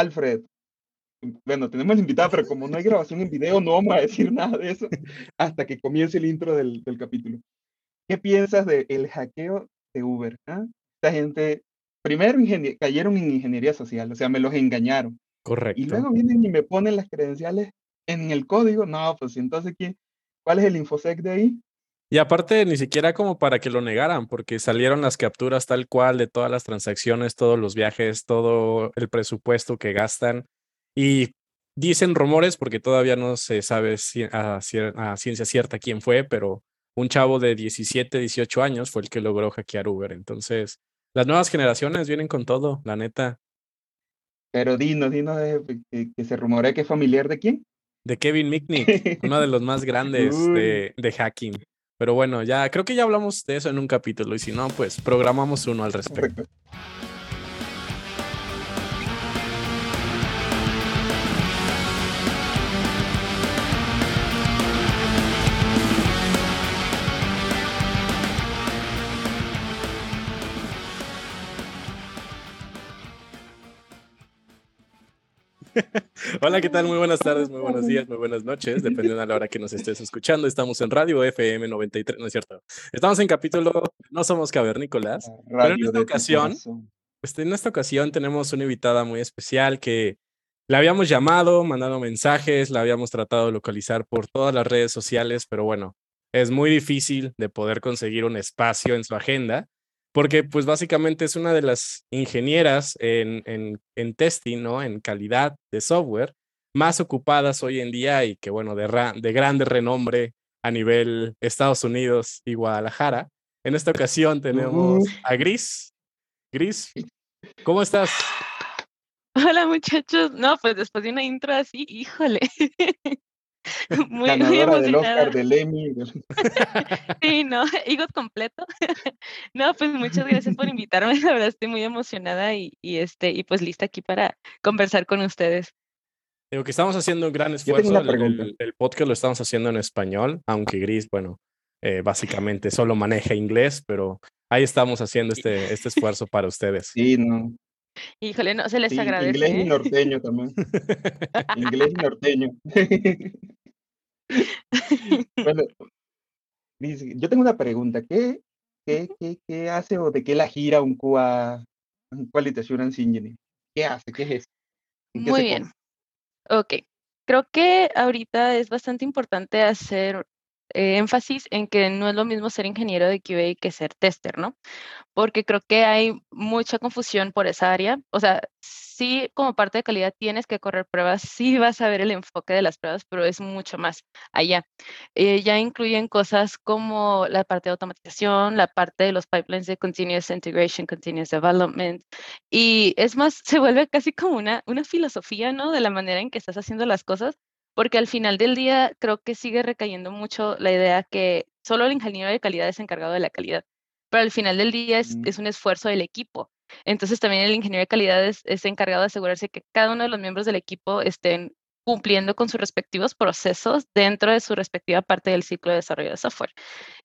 Alfred, bueno, tenemos invitado, pero como no hay grabación en video, no vamos a decir nada de eso hasta que comience el intro del, del capítulo. ¿Qué piensas del el hackeo de Uber? ah? Esta gente, primero cayeron en ingeniería social, o sea, me los engañaron. Y Correcto. luego vienen y me ponen las credenciales en el código. No, pues entonces, ¿quién, ¿cuál es el infosec de ahí? Y aparte, ni siquiera como para que lo negaran, porque salieron las capturas tal cual de todas las transacciones, todos los viajes, todo el presupuesto que gastan. Y dicen rumores, porque todavía no se sabe a, ciencia cierta quién fue, pero un chavo de 17, 18 años fue el que logró hackear Uber. Entonces, las nuevas generaciones vienen con todo, la neta. Pero dinos, dinos eh, que, que se rumorea que es familiar de quién. De Kevin Mitnick, uno de los más grandes de, de hacking. Pero bueno, ya creo que ya hablamos de eso en un capítulo y si no, pues programamos uno al respecto. Correcto. Hola, ¿qué tal? Muy buenas tardes, muy buenos días, muy buenas noches, dependiendo de la hora que nos estés escuchando. Estamos en Radio FM 93, no es cierto. Estamos en capítulo No Somos Cavernícolas. La Pero en esta ocasión. Pues en esta ocasión tenemos una invitada muy especial que la habíamos llamado, mandado mensajes, la habíamos tratado de localizar por todas las redes sociales, pero bueno, es muy difícil de poder conseguir un espacio en su agenda, porque pues básicamente es una de las ingenieras en, en, en testing, ¿no? En calidad de software más ocupadas hoy en día y que bueno, de, de grande renombre a nivel Estados Unidos y Guadalajara. En esta ocasión tenemos a Gris. Gris, ¿cómo estás? Hola muchachos, no, pues después de una intro así, híjole. Muy, muy Ganadora del emocionada. Oscar, del Emmy. del- Sí, no, EGOT completo. No, pues muchas gracias por invitarme, la verdad estoy muy emocionada y, y este, y pues lista aquí para conversar con ustedes. Digo que estamos haciendo un gran esfuerzo. el podcast lo estamos haciendo en español, aunque Gris, bueno, eh, básicamente solo maneja inglés, pero ahí estamos haciendo este, este esfuerzo para ustedes. Sí, no. Híjole, no, se les Sí, agradece. inglés y ¿eh? norteño también. Inglés y norteño. Bueno, yo tengo una pregunta. ¿Qué, qué, qué, qué hace o de qué la gira un QA, un Engineer? ¿Qué hace? ¿Qué es eso? ¿En qué Muy bien. come? Ok, creo que ahorita es bastante importante hacer eh, énfasis en que no es lo mismo ser ingeniero de QA que ser tester, ¿no? Porque creo que hay mucha confusión por esa área. O sea, sí, como parte de calidad tienes que correr pruebas, sí vas a ver el enfoque de las pruebas, pero es mucho más allá. Eh, ya incluyen cosas como la parte de automatización, la parte de los pipelines de continuous integration, continuous development, y es más, se vuelve casi como una, una filosofía, ¿no? De la manera en que estás haciendo las cosas, porque al final del día creo que sigue recayendo mucho la idea que solo el ingeniero de calidad es encargado de la calidad, pero al final del día es, Mm. es un esfuerzo del equipo. Entonces también el ingeniero de calidad es, es encargado de asegurarse que cada uno de los miembros del equipo estén cumpliendo con sus respectivos procesos dentro de su respectiva parte del ciclo de desarrollo de software.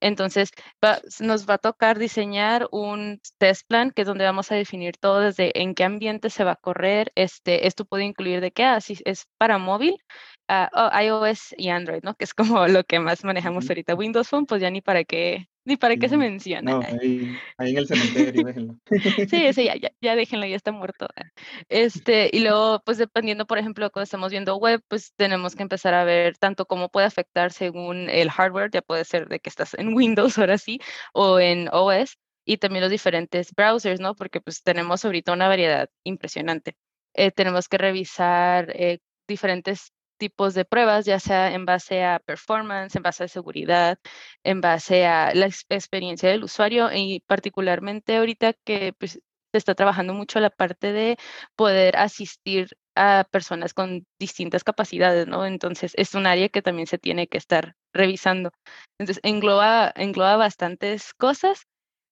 Entonces, va- nos va a tocar diseñar un test plan, que es donde vamos a definir todo desde en qué ambiente se va a correr. Este, esto puede incluir de qué, así es para móvil, ah, oh, iOS y Android, ¿no? Que es como lo que más manejamos ahorita. Windows Phone, pues ya ni para qué, ni para qué se menciona. no, ahí, ahí en el cementerio, déjenlo. Sí, ese ya, ya, ya déjenlo, ya está muerto. ah. Este, y luego, pues dependiendo, por ejemplo, cuando estamos viendo web, pues tenemos que empezar a ver tanto cómo puede afectar según el hardware, ya puede ser de que estás en Windows ahora sí, o en OS, y también los diferentes browsers, ¿no? Porque pues tenemos ahorita una variedad impresionante. Eh, tenemos que revisar eh, diferentes tipos de pruebas, ya sea en base a performance, en base a seguridad, en base a la ex- experiencia del usuario y particularmente ahorita que pues, se está trabajando mucho la parte de poder asistir a personas con distintas capacidades, ¿no? Entonces es un área que también se tiene que estar revisando. Entonces engloba, engloba bastantes cosas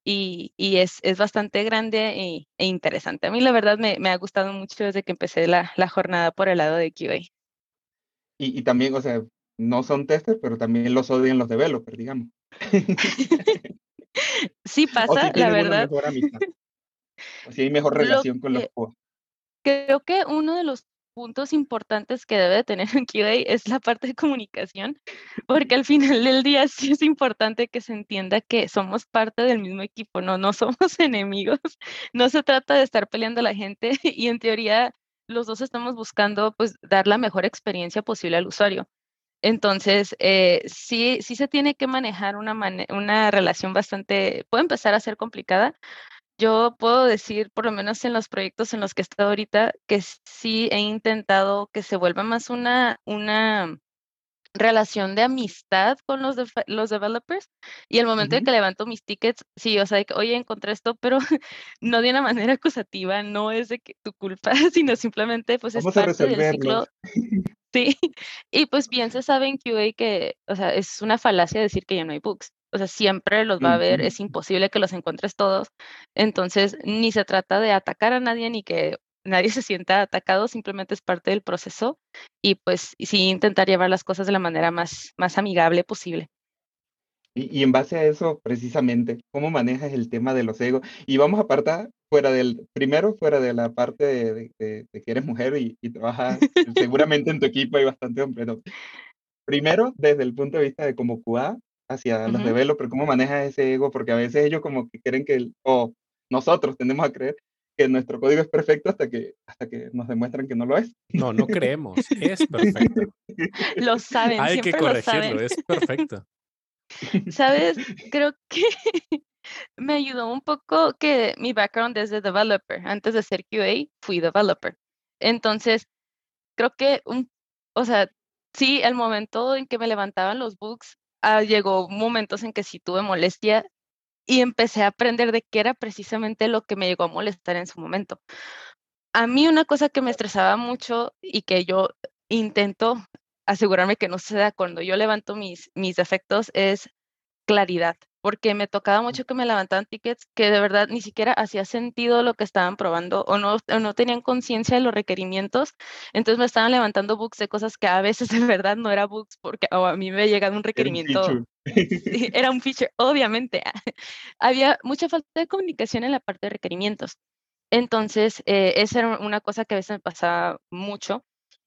y, y es, es bastante grande e, e interesante. A mí la verdad me, me ha gustado mucho desde que empecé la, la jornada por el lado de QA. Y, y también, o sea, no son testers, pero también los odian los developers, digamos. Sí O pasa, si la verdad. mejor amistad. O si hay mejor Lo relación con los que- QA. creo que uno de los puntos importantes que debe tener un QA es la parte de comunicación, porque al final del día sí es importante que se entienda que somos parte del mismo equipo, no, no somos enemigos, no se trata de estar peleando a la gente y en teoría los dos estamos buscando pues dar la mejor experiencia posible al usuario. Entonces, eh, sí, sí se tiene que manejar una, una relación bastante, puede empezar a ser complicada, yo puedo decir, por lo menos en los proyectos en los que he estado ahorita, que sí he intentado que se vuelva más una, una relación de amistad con los, los developers y el momento en que levanto mis tickets, sí, o sea, de que, oye, encontré esto, pero no de una manera acusativa, no es de que tu culpa, sino simplemente pues es parte del ciclo. Sí, y pues bien se sabe en QA que, o sea, es una falacia decir que ya no hay bugs o sea, siempre los va a haber, es imposible que los encuentres todos. Entonces, ni se trata de atacar a nadie ni que nadie se sienta atacado, simplemente es parte del proceso y pues sí intentar llevar las cosas de la manera más, más amigable posible. Y, en base a eso, precisamente, ¿cómo manejas el tema de los egos? Y vamos a apartar fuera del, primero, fuera de la parte de, que eres mujer y, y trabajas, seguramente en tu equipo hay bastante hombre, Primero, desde el punto de vista de como QA, hacia los developers, cómo manejas ese ego, porque a veces ellos como que creen que, o nosotros tendemos a creer que nuestro código es perfecto hasta que, hasta que nos demuestran que no lo es. No, no creemos, es perfecto. Lo saben, Hay que corregirlo, es perfecto. Sabes, creo que me ayudó un poco que mi background es de developer. Antes de ser QA, fui developer. Entonces, creo que, un, o sea, sí, el momento en que me levantaban los bugs Ah, llegó momentos en que sí tuve molestia y empecé a aprender de qué era precisamente lo que me llegó a molestar en su momento. A mí una cosa que me estresaba mucho y que yo intento asegurarme que no suceda cuando yo levanto mis, mis defectos es claridad porque me tocaba mucho que me levantaban tickets que de verdad ni siquiera hacía sentido lo que estaban probando o no, no tenían conciencia de los requerimientos. Entonces me estaban levantando bugs de cosas que a veces de verdad no era bugs porque a mí me llegado un requerimiento. Era un, feature, obviamente. Había mucha falta de comunicación en la parte de requerimientos. Entonces, eh, esa era una cosa que a veces me pasaba mucho.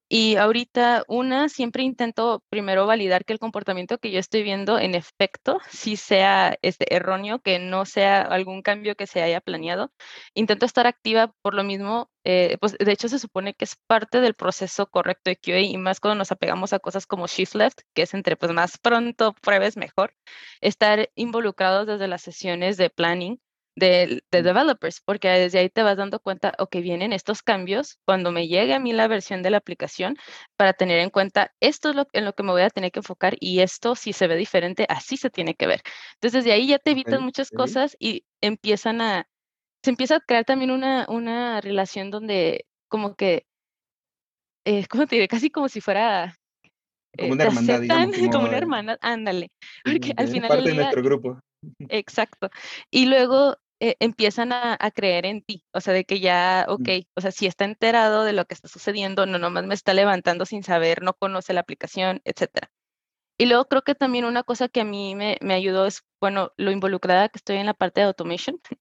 Y ahorita, una, siempre intento primero validar que el comportamiento que yo estoy viendo en efecto sí sea este, erróneo, que no sea algún cambio que se haya planeado. Intento estar activa por lo mismo, eh, pues de hecho se supone que es parte del proceso correcto de QA y más cuando nos apegamos a cosas como shift left, que es entre pues más pronto pruebes mejor, estar involucrados desde las sesiones de planning de, developers, porque desde ahí te vas dando cuenta, o que vienen estos cambios cuando me llegue a mí la versión de la aplicación para tener en cuenta esto es lo, en lo que me voy a tener que enfocar y esto si se ve diferente, así se tiene que ver. Entonces, desde ahí ya te evitas muchas cosas y empiezan a, se empieza a crear también una, una relación donde como que, eh, ¿cómo te diré? Casi como si fuera como una hermandad, digamos, como, una hermandad, ándale. Porque al final parte de nuestro grupo. Exacto. Y luego eh, empiezan a, creer en ti, o sea, de que ya, ok, o sea, si está enterado de lo que está sucediendo, no nomás me está levantando sin saber, no conoce la aplicación, etcétera. Y luego creo que también una cosa que a mí me, me, ayudó es, bueno, lo involucrada que estoy en la parte de automation.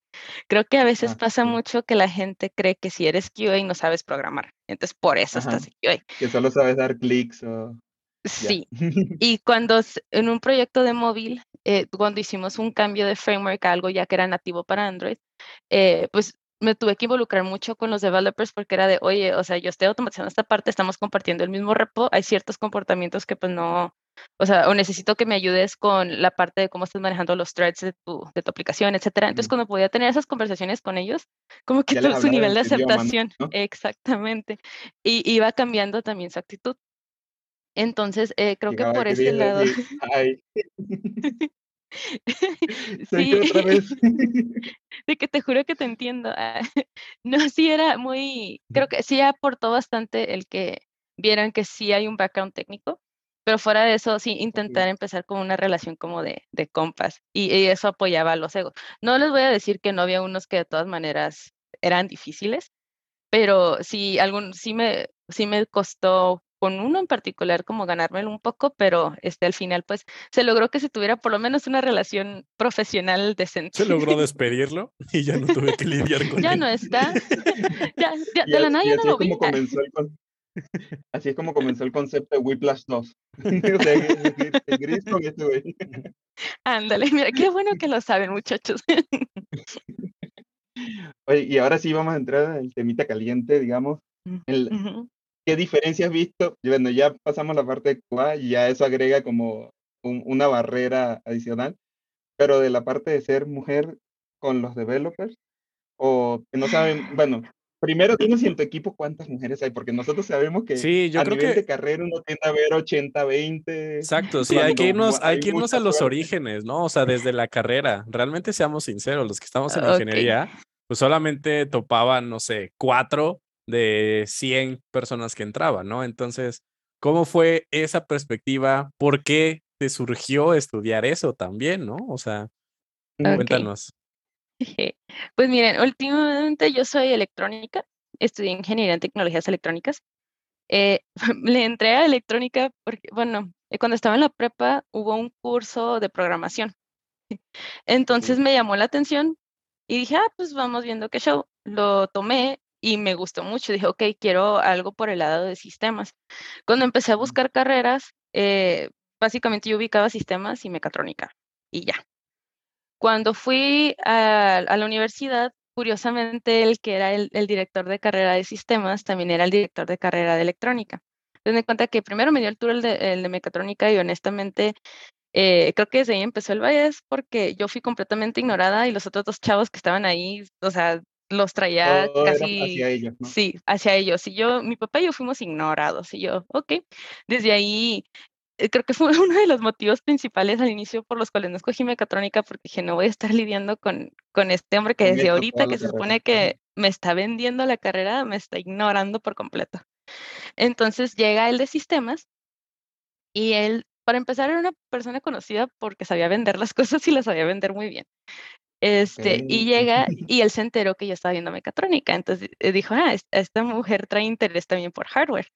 creo que a veces ah, pasa mucho que la gente cree que si eres QA no sabes programar. Entonces, por eso estás en QA. Que solo sabes dar clics o... Sí, y cuando en un proyecto de móvil, eh, cuando hicimos un cambio de framework a algo ya que era nativo para Android, eh, pues me tuve que involucrar mucho con los developers porque era de, oye, o sea, yo estoy automatizando esta parte, estamos compartiendo el mismo repo, hay ciertos comportamientos que pues no, o sea, o necesito que me ayudes con la parte de cómo estás manejando los threads de tu, de tu aplicación, etcétera. Entonces, cuando podía tener esas conversaciones con ellos, como que todo su nivel de aceptación, exactamente, y iba cambiando también su actitud. Entonces, eh, creo que por ese lado. sí, otra vez. de que te juro que te entiendo. Ah, no, sí era muy, creo que sí aportó bastante el que vieran que sí hay un background técnico, pero fuera de eso, sí, intentar empezar con una relación como de, de compas y, y, eso apoyaba a los egos. No les voy a decir que no había unos que de todas maneras eran difíciles, pero sí, algún, sí, me, sí me costó con uno en particular como ganármelo un poco, pero este, al final pues se logró que se tuviera por lo menos una relación profesional decente. Se logró despedirlo y ya no tuve que lidiar con ya él. no está. ya, ya, de la a- nada ya no así lo es vi. como comenzó el con- Así es como comenzó el concepto de Whiplash 2. o sea, es decir, el gris con este güey. Ándale, mira, qué bueno que lo saben, muchachos. Oye, y ahora sí vamos a entrar al temita caliente, digamos. El- Ujú. ¿Qué diferencia has visto? Y Bueno, ya pasamos la parte de QA y ya eso agrega como un- una barrera adicional, pero de la parte de ser mujer con los developers o que no saben, bueno, primero si en tu equipo cuántas mujeres hay, porque nosotros sabemos que Sí, yo a creo nivel que de carrera uno tiende a ver 80-20. Exacto, sí, hay que irnos, hay hay que irnos a los suerte. orígenes, ¿no? O sea, desde la carrera. Realmente seamos sinceros, los que estamos en Ok. ingeniería, pues solamente topaban, no sé, cuatro de 100 personas que entraban, ¿no? Entonces, ¿cómo fue esa perspectiva? ¿Por qué te surgió estudiar eso también, ¿no? O sea, cuéntanos. Pues miren, últimamente yo soy electrónica, estudié ingeniería en tecnologías electrónicas. Eh, le entré a electrónica porque, bueno, eh, cuando estaba en la prepa hubo un curso de programación. Entonces me llamó la atención y dije, ah, pues vamos viendo qué show. Lo tomé y me gustó mucho. Dije, ok, quiero algo por el lado de sistemas. Cuando empecé a buscar carreras, eh, básicamente yo ubicaba sistemas y mecatrónica y ya. Cuando fui a, a la universidad, curiosamente el que era el, el director de carrera de sistemas también era el director de carrera de electrónica. Me di cuenta que primero me dio el tour el de, el de mecatrónica y honestamente eh, creo que desde ahí empezó el bias porque yo fui completamente ignorada y los otros dos chavos que estaban ahí, o sea, los traía era casi... hacia ellos, ¿no? Sí, hacia ellos. Y yo, mi papá y yo fuimos ignorados. Y yo, ok. Desde ahí, eh, creo que fue uno de los motivos principales al inicio por los cuales no escogí mecatrónica, porque dije, no voy a estar lidiando con, con este hombre que desde ahorita, que se supone que me está vendiendo la carrera, me está ignorando por completo. Entonces llega el de sistemas y él, para empezar, era una persona conocida porque sabía vender las cosas y las sabía vender muy bien. Este, y llega y él se enteró que yo estaba viendo mecatrónica, entonces eh, dijo, ah, es- esta mujer trae interés también por hardware.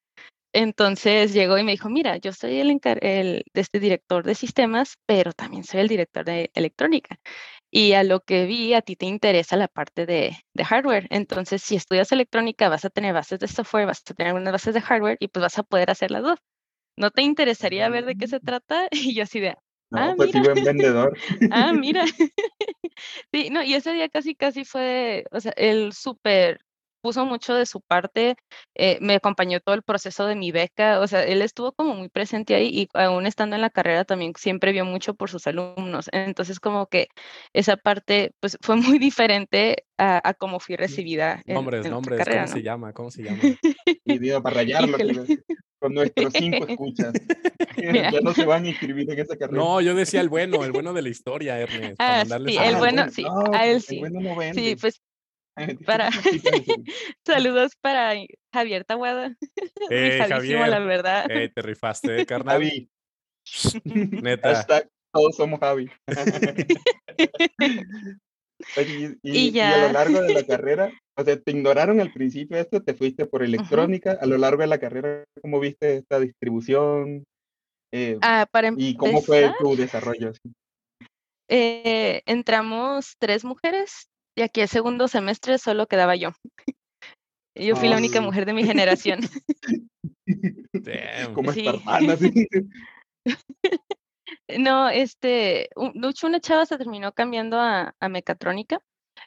Entonces llegó y me dijo, mira, yo soy el, de este director de sistemas, pero también soy el director de electrónica. Y a lo que vi, a ti te interesa la parte de, de hardware. Entonces, si estudias electrónica, vas a tener bases de software, vas a tener algunas bases de hardware y pues vas a poder hacer las dos. ¿No te interesaría ver de qué se trata? Y yo así de, No, Ah, pues sí, mira. buen vendedor. Ah, mira. Sí, no, y ese día casi, casi fue, o sea, él súper puso mucho de su parte, eh, me acompañó todo el proceso de mi beca, o sea, él estuvo como muy presente ahí y aún estando en la carrera también siempre vio mucho por sus alumnos. Entonces, como que esa parte, pues, fue muy diferente a, a cómo fui recibida en, Nombres, en nombres, carrera, ¿cómo ¿no? se llama? ¿Cómo se llama? Y digo, para rayarlo decir, con nuestros cinco escuchas. Ya no se van a inscribir en esa carrera. No, yo decía el bueno, el bueno de la historia, Ernest. Ah, sí, el bueno, sí, no, a él el sí. bueno no Sí, pues para- saludos para Javier Tahuada, Eh, Javier, la verdad. eh, te rifaste, carnal. Javi, Neta. hashtag todos somos Javi. Oye, y, Y y- y a lo ya. largo de la carrera, o sea, te ignoraron al principio esto, te fuiste por electrónica, a lo largo de la carrera, ¿cómo viste esta distribución? Eh, Ah, para ¿Y cómo fue tu desarrollo? eh, entramos tres mujeres y aquí el segundo semestre solo quedaba yo. Yo fui la única mujer de mi generación. Damn. Como Sí. espartana, así. No, este, un- de hecho, una chava se terminó cambiando a, a mecatrónica.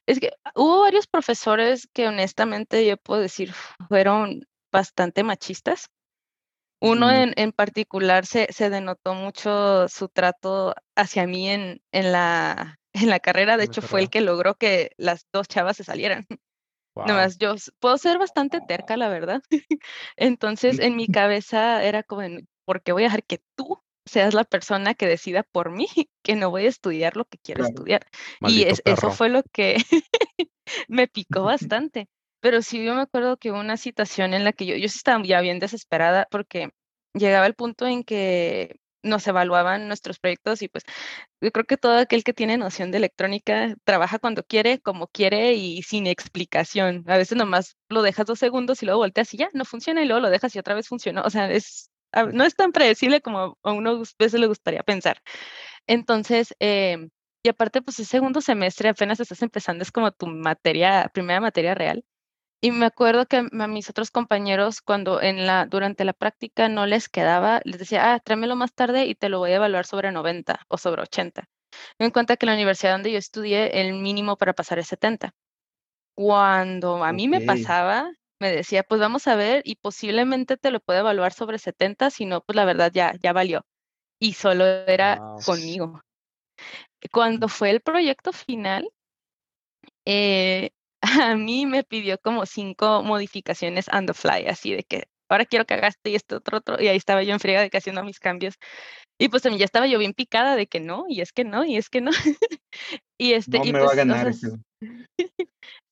Es que hubo varios profesores que honestamente yo puedo decir fueron bastante machistas. Uno Mm. en, en particular se, se denotó mucho su trato hacia mí en, en la, en la carrera. De hecho, fue el que logró que las dos chavas se salieran. Wow. Nomás yo s- puedo ser bastante terca, la verdad. Entonces, en mi cabeza era como, ¿por qué voy a dejar que tú seas la persona que decida por mí que no voy a estudiar lo que quiero Claro. estudiar? y es- eso fue lo que me picó bastante. Pero sí, yo me acuerdo que hubo una situación en la que yo, yo estaba ya bien desesperada porque llegaba el punto en que nos evaluaban nuestros proyectos y pues yo creo que todo aquel que tiene noción de electrónica trabaja cuando quiere, como quiere y sin explicación. A veces nomás lo dejas dos segundos y luego volteas y ya no funciona y luego lo dejas y otra vez funcionó. O sea, es, no es tan predecible como a uno a veces le gustaría pensar. Entonces, em, y aparte, pues el segundo semestre apenas estás empezando, es como tu materia, primera materia real. Y me acuerdo que a mis otros compañeros, cuando en la, durante la práctica no les quedaba, les decía, ah, tráemelo más tarde y te lo voy a evaluar sobre 90 o sobre 80. Me en cuenta que en la universidad donde yo estudié, el mínimo para pasar es 70. Cuando a mí me pasaba, me decía, pues vamos a ver y posiblemente te lo puedo evaluar sobre 70, si no, pues la verdad ya, ya valió. Y solo era conmigo. Cuando fue el proyecto final, eh, a mí me pidió como cinco modificaciones on the fly, así de que ahora quiero que hagas y esto otro, otro, y ahí estaba yo en friega de que haciendo mis cambios. Y pues también ya estaba yo bien picada de que no, y es que no, y es que no. y este, no y me va a pues, ganar.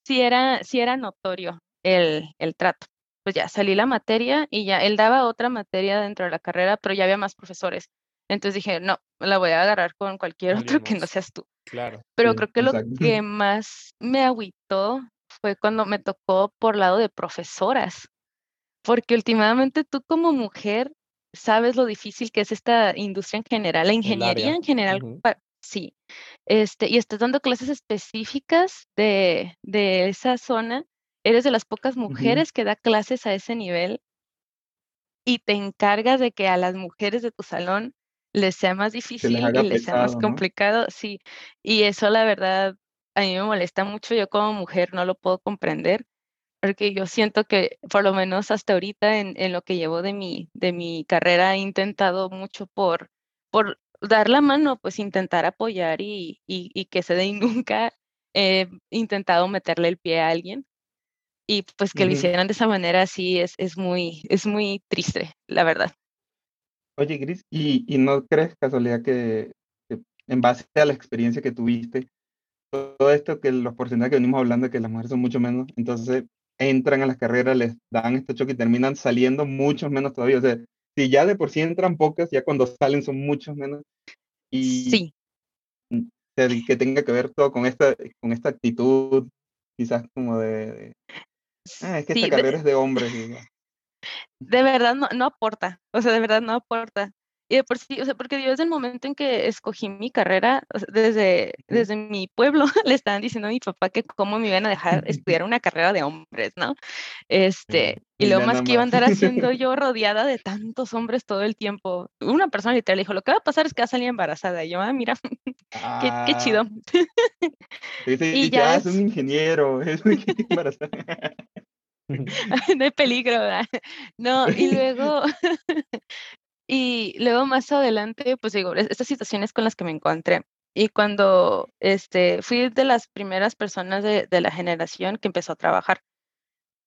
sí era, sí era notorio el, el trato. Pues ya salí la materia y ya él daba otra materia dentro de la carrera, pero ya había más profesores. Entonces dije, no, la voy a agarrar con cualquier otro que no seas tú. Claro. Pero Sí, creo que lo que más me agüitó fue cuando me tocó por lado de profesoras, porque últimamente tú como mujer sabes lo difícil que es esta industria en general, la ingeniería en general, sí, este, y estás dando clases específicas de, de esa zona, eres de las pocas mujeres que da clases a ese nivel y te encargas de que a las mujeres de tu salón les sea más les difícil haga y les sea más pesado, ¿no? complicado, sí. Y eso la verdad a mí me molesta mucho, yo como mujer no lo puedo comprender, porque yo siento que por lo menos hasta ahorita en, en lo que llevo de mi, de mi carrera he intentado mucho por, por dar la mano, pues intentar apoyar y, y, y que se dé y nunca he intentado meterle el pie a alguien. Y pues que lo hicieran de esa manera sí es, es muy, es muy triste, la verdad. Oye, Gris, ¿y, y no crees casualidad que, que en base a la experiencia que tuviste, todo esto que los porcentajes que venimos hablando de que las mujeres son mucho menos, entonces entran a las carreras, les dan este choque y terminan saliendo muchos menos todavía? O sea, si ya de por sí entran pocas, ya cuando salen son muchos menos. Y Sí, o sea, y que tenga que ver todo con esta, con esta actitud, quizás como de, de, ah, es que sí, esta carrera es de hombres. De verdad no, no aporta, o sea, de verdad no aporta. Y de por sí, o sea, porque yo desde el momento en que escogí mi carrera, o sea, desde, desde mi pueblo, le estaban diciendo a mi papá que cómo me iban a dejar estudiar una carrera de hombres, ¿no? Este, y lo más que iba a andar haciendo yo rodeada de tantos hombres todo el tiempo. Una persona literal dijo, lo que va a pasar es que va a salir embarazada. Y yo, ah, mira, qué, qué chido. Y ya es, es un ingeniero, es un ingeniero embarazada. no hay peligro, ¿verdad? No, y luego, y luego más adelante, pues digo, es- estas situaciones con las que me encontré. Y cuando este, fui de las primeras personas de, de la generación que empezó a trabajar.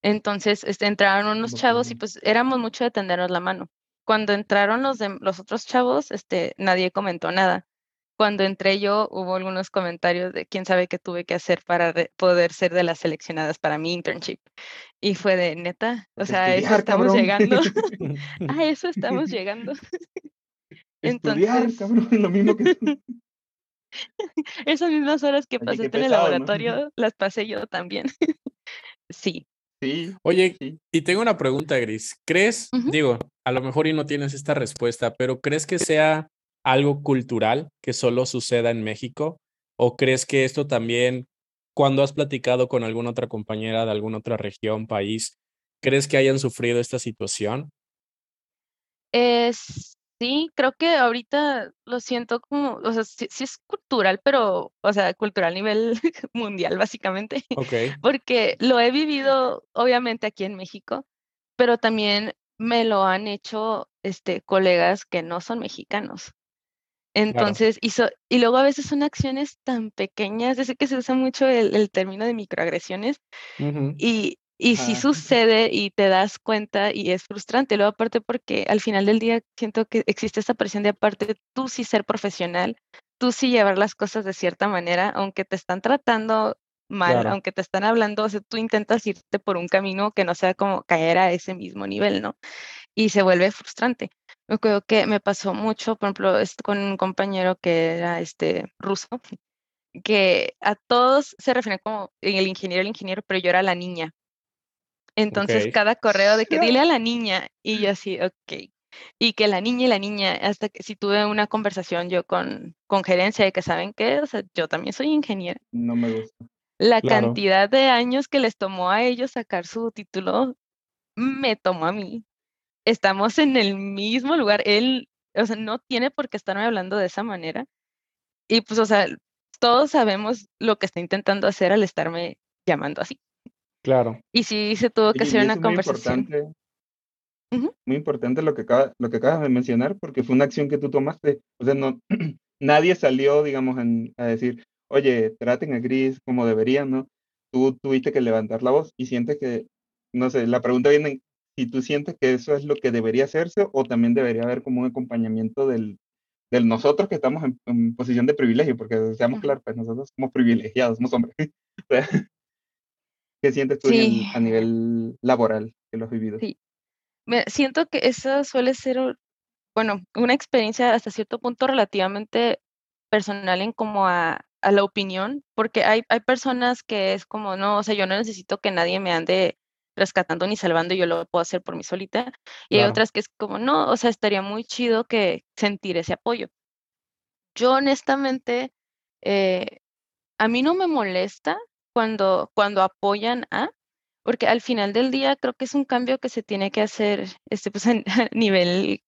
Entonces, este, entraron unos chavos y pues éramos mucho de tendernos la mano. Cuando entraron los, de, los otros chavos, este, nadie comentó nada. Cuando entré yo, hubo algunos comentarios de quién sabe qué tuve que hacer para poder ser de las seleccionadas para mi internship. Y fue de neta, o sea, a eso estudiar, estamos cabrón. llegando, a eso estamos llegando. Estudiar, Entonces, cabrón, lo mismo que esas mismas horas que qué en el pesado, ¿no? laboratorio, las pasé yo también. Sí. Sí, Oye, sí. y tengo una pregunta, Gris. ¿Crees, Ujú. digo, a lo mejor y no tienes esta respuesta, pero ¿crees que sea algo cultural que solo suceda en México? ¿O crees que esto también, cuando has platicado con alguna otra compañera de alguna otra región, país, crees que hayan sufrido esta situación? Es, sí, creo que ahorita lo siento como, o sea, sí, sí es cultural, pero, o sea, cultural a nivel mundial, básicamente, Ok, porque lo he vivido, obviamente, aquí en México, pero también me lo han hecho, este, colegas que no son mexicanos. Claro. Entonces, y, so- y luego a veces son acciones tan pequeñas, yo sé que se usa mucho el, el término de microagresiones, Ujú, y, y sí Ajá. sucede y te das cuenta y es frustrante. Luego aparte porque al final del día siento que existe esa presión de aparte tú sí ser profesional, tú sí llevar las cosas de cierta manera, aunque te están tratando mal, Claro. aunque te están hablando, o sea, tú intentas irte por un camino que no sea como caer a ese mismo nivel, ¿no? Y se vuelve frustrante. Yo creo que me pasó mucho, por ejemplo, con un compañero que era este ruso, que a todos se refiere como el ingeniero, el ingeniero, pero yo era la niña. Entonces, cada correo de que dile a la niña, y yo así, ok. Y que la niña y la niña, hasta que si tuve una conversación yo con, con gerencia de que saben que, o sea, yo también soy ingeniera. No me gusta. La cantidad de años que les tomó a ellos sacar su título, me tomó a mí. Estamos en el mismo lugar. Él, o sea, no tiene por qué estarme hablando de esa manera. Y pues, o sea, todos sabemos lo que está intentando hacer al estarme llamando así. Claro. Y sí se tuvo que hacer una conversación. Muy importante, muy importante lo que, acaba, lo que acabas de mencionar, porque fue una acción que tú tomaste. O sea, no, nadie salió, digamos, a decir, oye, traten a Gris como deberían, ¿no? Tú tuviste que levantar la voz y sientes que, no sé, la pregunta viene si tú sientes que eso es lo que debería hacerse o también debería haber como un acompañamiento del, del nosotros que estamos en, posición de privilegio, porque seamos claros, pues nosotros somos privilegiados, somos hombres. ¿Qué sientes tú a nivel laboral que lo has vivido? Sí. siento que esa suele ser, bueno, una experiencia hasta cierto punto relativamente personal en como a, a la opinión, porque hay, hay personas que es como, no, o sea, yo no necesito que nadie me ande rescatando ni salvando, yo lo puedo hacer por mí solita. Y hay otras que es como, no, o sea, estaría muy chido que sentir ese apoyo. Yo honestamente, eh, a mí no me molesta cuando, cuando apoyan a, porque al final del día creo que es un cambio que se tiene que hacer este, pues, a nivel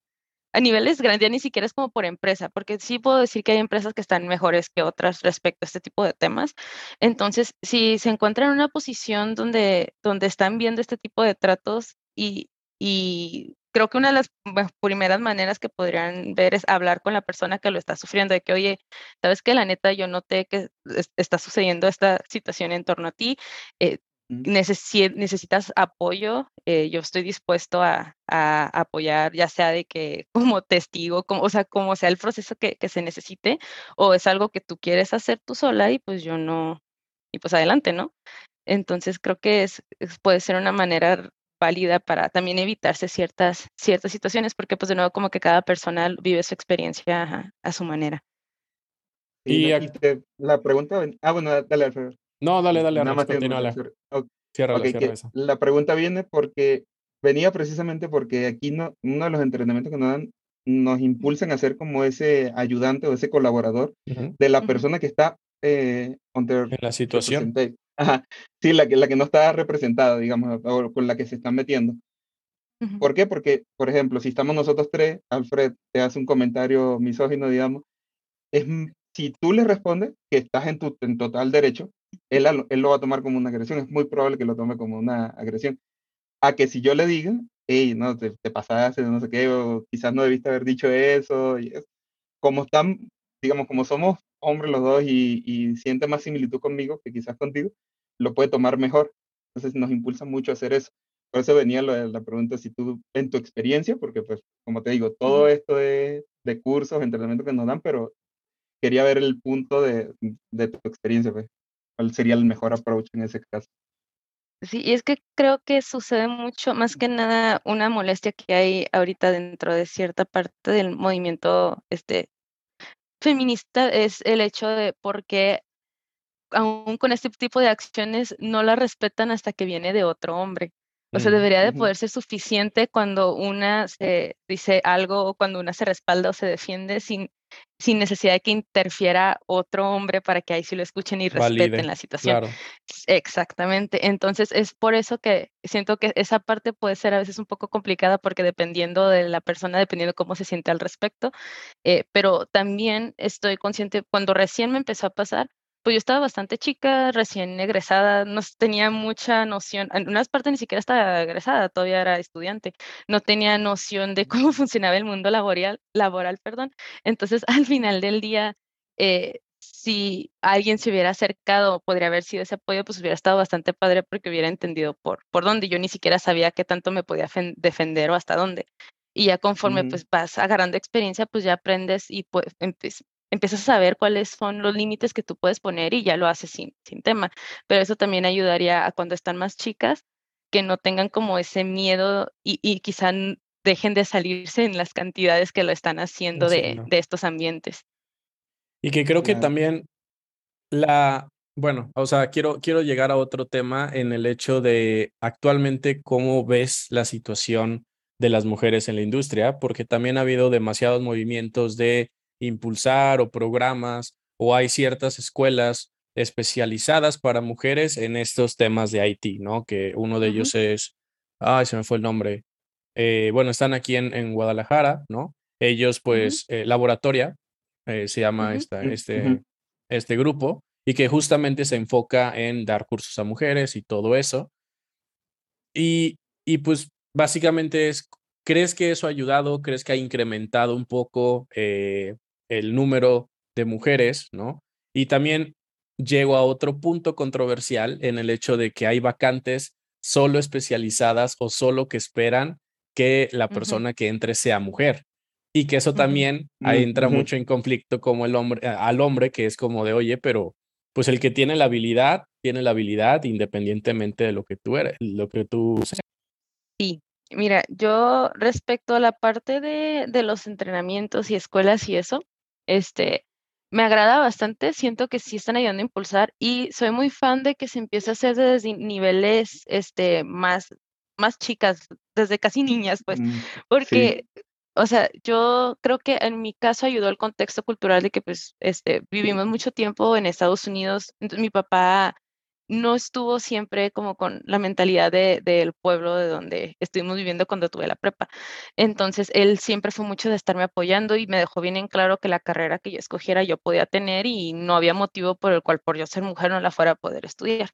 a niveles grandes, ya ni siquiera es como por empresa, porque sí puedo decir que hay empresas que están mejores que otras respecto a este tipo de temas. Entonces, si se encuentran en una posición donde, donde están viendo este tipo de tratos y, y creo que una de las primeras maneras que podrían ver es hablar con la persona que lo está sufriendo, de que, oye, sabes que la neta yo noté que está sucediendo esta situación en torno a ti, eh, necesitas apoyo, eh, yo estoy dispuesto a, apoyar, ya sea de que como testigo, como, o sea, como sea el proceso que, se necesite, o es algo que tú quieres hacer tú sola y pues yo no, y pues adelante, ¿no? Entonces creo que es, puede ser una manera válida para también evitarse ciertas, ciertas situaciones, porque pues de nuevo como que cada persona vive su experiencia a, su manera. Y, la pregunta, ah, bueno, dale, Alfredo. No, dale, dale, Nada más Cierra, La pregunta viene porque venía precisamente porque aquí no, uno de los entrenamientos que nos dan nos impulsan a ser como ese ayudante o ese colaborador de la persona que está eh, en la situación. Sí, la que, la que no está representada, digamos, o con la que se están metiendo. ¿Por qué? Porque, por ejemplo, si estamos nosotros tres, Alfred te hace un comentario misógino, digamos, es, si tú le respondes que estás en tu en total derecho, él, él lo va a tomar como una agresión. Es muy probable que lo tome como una agresión. A que si yo le diga, hey, no, te, te pasaste, no sé qué, o quizás no debiste haber dicho eso, y como están, digamos, como somos hombres los dos y, y siente más similitud conmigo que quizás contigo, lo puede tomar mejor. Entonces nos impulsa mucho a hacer eso. Por eso venía la, la pregunta si tú, en tu experiencia, porque pues, como te digo, todo esto de, de cursos, entrenamiento que nos dan, pero quería ver el punto de, de tu experiencia, pues cuál sería el mejor approach en ese caso. Sí, y es que creo que sucede mucho, más que nada, una molestia que hay ahorita dentro de cierta parte del movimiento este, feminista es el hecho de por qué aún con este tipo de acciones no la respetan hasta que viene de otro hombre. O sea, debería de poder ser suficiente cuando una se dice algo o cuando una se respalda o se defiende sin sin necesidad de que interfiera otro hombre para que ahí sí lo escuchen y respeten la situación. Exactamente. Entonces es por eso que siento que esa parte puede ser a veces un poco complicada porque dependiendo de la persona, dependiendo cómo se siente al respecto, eh, pero también estoy consciente, cuando recién me empezó a pasar, pues yo estaba bastante chica, recién egresada, no tenía mucha noción, en unas partes ni siquiera estaba egresada, todavía era estudiante, no tenía noción de cómo funcionaba el mundo laboral, laboral perdón. Entonces, al final del día, eh, si alguien se hubiera acercado, podría haber sido ese apoyo, pues hubiera estado bastante padre porque hubiera entendido por, por dónde. Yo ni siquiera sabía qué tanto me podía defender o hasta dónde. Y ya conforme pues vas agarrando experiencia, pues ya aprendes y pues, empiezas a saber cuáles son los límites que tú puedes poner y ya lo haces sin, sin tema. Pero eso también ayudaría a cuando están más chicas que no tengan como ese miedo y, y quizá dejen de salirse en las cantidades que lo están haciendo de, de estos ambientes. Y que creo que también la, bueno, o sea, quiero, quiero llegar a otro tema en el hecho de actualmente cómo ves la situación de las mujeres en la industria, porque también ha habido demasiados movimientos de impulsar o programas o hay ciertas escuelas especializadas para mujeres en estos temas de IT, ¿no? Que uno de ellos es, ay, se me fue el nombre. Eh, bueno, están aquí en, en, Guadalajara, ¿no? Ellos, pues, eh, Laboratoria, eh, se llama esta, este, este grupo, y que justamente se enfoca en dar cursos a mujeres y todo eso. Y, y pues básicamente es, ¿crees que eso ha ayudado? ¿Crees que ha incrementado un poco el número de mujeres, no? Y también llego a otro punto controversial en el hecho de que hay vacantes solo especializadas o solo que esperan que la persona que entre sea mujer. Y que eso también entra mucho en conflicto como el hombre, al hombre que es como de, oye, pero pues el que tiene la habilidad, tiene la habilidad independientemente de lo que tú eres, lo que tú seas. Sí, mira, yo respecto a la parte de, de los entrenamientos y escuelas y eso, este, me agrada bastante, siento que sí están ayudando a impulsar y soy muy fan de que se empiece a hacer desde niveles este, más, más chicas, desde casi niñas, pues, mm, porque o sea, yo creo que en mi caso ayudó el contexto cultural de que pues este, vivimos mucho tiempo en Estados Unidos. Entonces, mi papá no estuvo siempre como con la mentalidad de, del pueblo de donde estuvimos viviendo cuando tuve la prepa. Entonces, él siempre fue mucho de estarme apoyando y me dejó bien en claro que la carrera que yo escogiera yo podía tener y no había motivo por el cual por yo ser mujer no la fuera a poder estudiar.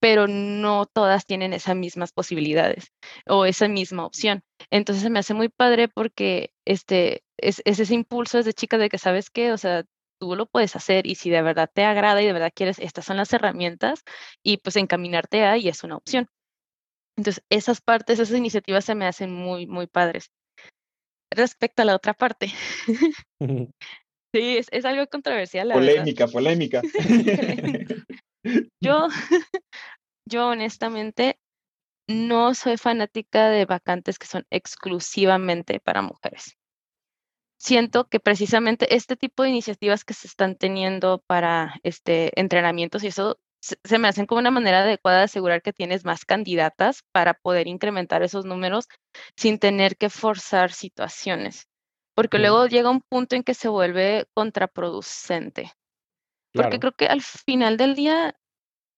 Pero no todas tienen esas mismas posibilidades o esa misma opción. Entonces me hace muy padre porque este, es, ese impulso desde chica de que sabes que, o sea, tú lo puedes hacer y si de verdad te agrada y de verdad quieres, estas son las herramientas y pues encaminarte a y es una opción. Entonces, esas partes, esas iniciativas se me hacen muy, muy padres. Respecto a la otra parte. sí, es, algo controversial. polémica, polémica. yo, yo honestamente no soy fanática de vacantes que son exclusivamente para mujeres. Siento que precisamente este tipo de iniciativas que se están teniendo para este, entrenamientos y eso se, me hacen como una manera adecuada de asegurar que tienes más candidatas para poder incrementar esos números sin tener que forzar situaciones. Porque luego llega un punto en que se vuelve contraproducente. Porque creo que al final del día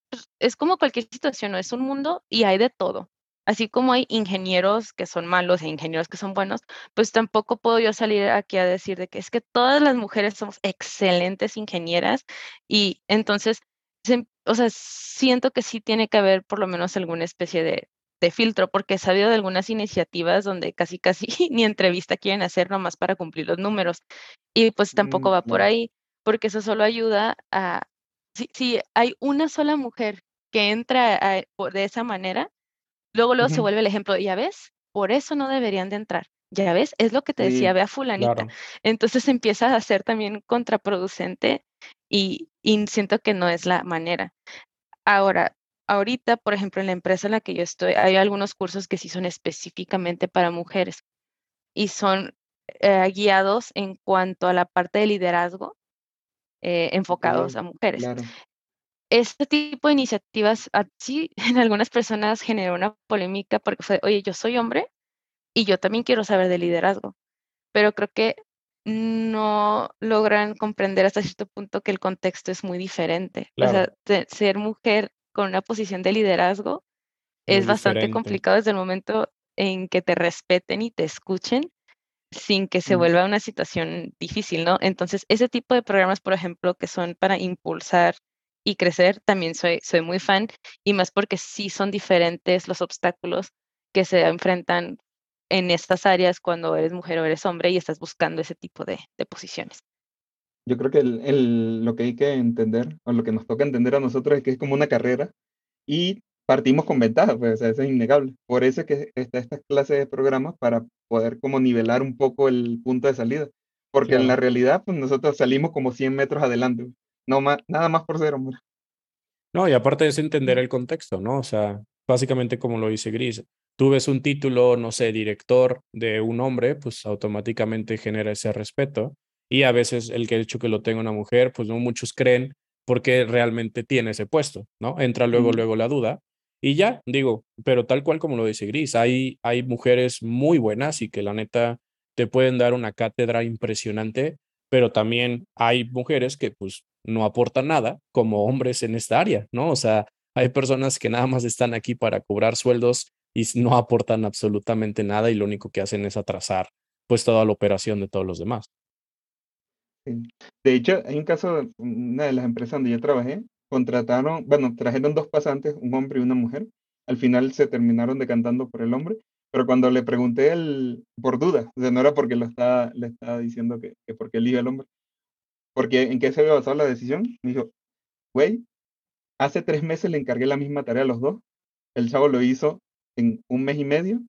pues, es como cualquier situación, ¿no? Es un mundo y hay de todo. Así como hay ingenieros que son malos e ingenieros que son buenos, pues tampoco puedo yo salir aquí a decir de que es que todas las mujeres somos excelentes ingenieras y entonces, o sea, siento que sí tiene que haber por lo menos alguna especie de, de filtro, porque he sabido de algunas iniciativas donde casi, casi ni entrevista quieren hacer nomás para cumplir los números. Y pues tampoco mm, va por ahí, porque eso solo ayuda a, si, hay una sola mujer que entra de esa manera, luego, luego se vuelve el ejemplo, ya ves, por eso no deberían de entrar. Ya ves, es lo que te decía, ve a fulanita. Entonces empieza a ser también contraproducente y, y, siento que no es la manera. Ahora, ahorita, por ejemplo, en la empresa en la que yo estoy, hay algunos cursos que sí son específicamente para mujeres y son eh, guiados en cuanto a la parte de liderazgo eh, enfocados a mujeres. Este tipo de iniciativas, sí, en algunas personas generó una polémica porque fue, oye, yo soy hombre y yo también quiero saber de liderazgo, pero creo que no logran comprender hasta cierto punto que el contexto es muy diferente. O sea, ser mujer con una posición de liderazgo es bastante complicado desde el momento en que te respeten y te escuchen sin que se vuelva una situación difícil, ¿no? Entonces, ese tipo de programas, por ejemplo, que son para impulsar y crecer, también soy, soy muy fan, y más porque sí son diferentes los obstáculos que se enfrentan en estas áreas cuando eres mujer o eres hombre y estás buscando ese tipo de, posiciones. Yo creo que el, lo que hay que entender, o lo que nos toca entender a nosotros es que es como una carrera y partimos con ventaja, pues, eso es innegable. Por eso es que está esta clase de programas para poder como nivelar un poco el punto de salida. Porque en la realidad, pues nosotros salimos como 100 metros adelante. No más, nada más por ser hombre. No, y aparte es entender el contexto, ¿no? O sea, básicamente como lo dice Gris, tú ves un título, no sé, director de un hombre, pues automáticamente genera ese respeto. Y a veces el que ha hecho que lo tenga una mujer, pues no muchos creen porque realmente tiene ese puesto, ¿no? Entra luego, luego la duda. Y ya, digo, pero tal cual como lo dice Gris, hay, hay mujeres muy buenas y que la neta te pueden dar una cátedra impresionante, pero también hay mujeres que pues no aportan nada como hombres en esta área, ¿no? O sea, hay personas que nada más están aquí para cobrar sueldos y no aportan absolutamente nada y lo único que hacen es atrasar pues toda la operación de todos los demás. De hecho, hay un caso, una de las empresas donde yo trabajé, contrataron, bueno, trajeron dos pasantes, un hombre y una mujer. Al final se terminaron decantando por el hombre, pero cuando le pregunté el, por duda, o sea, no era porque lo estaba, le estaba diciendo que, que porque elige el hombre, porque en qué se había basado la decisión, me dijo, güey, hace tres meses le encargué la misma tarea a los dos, el chavo lo hizo en un mes y medio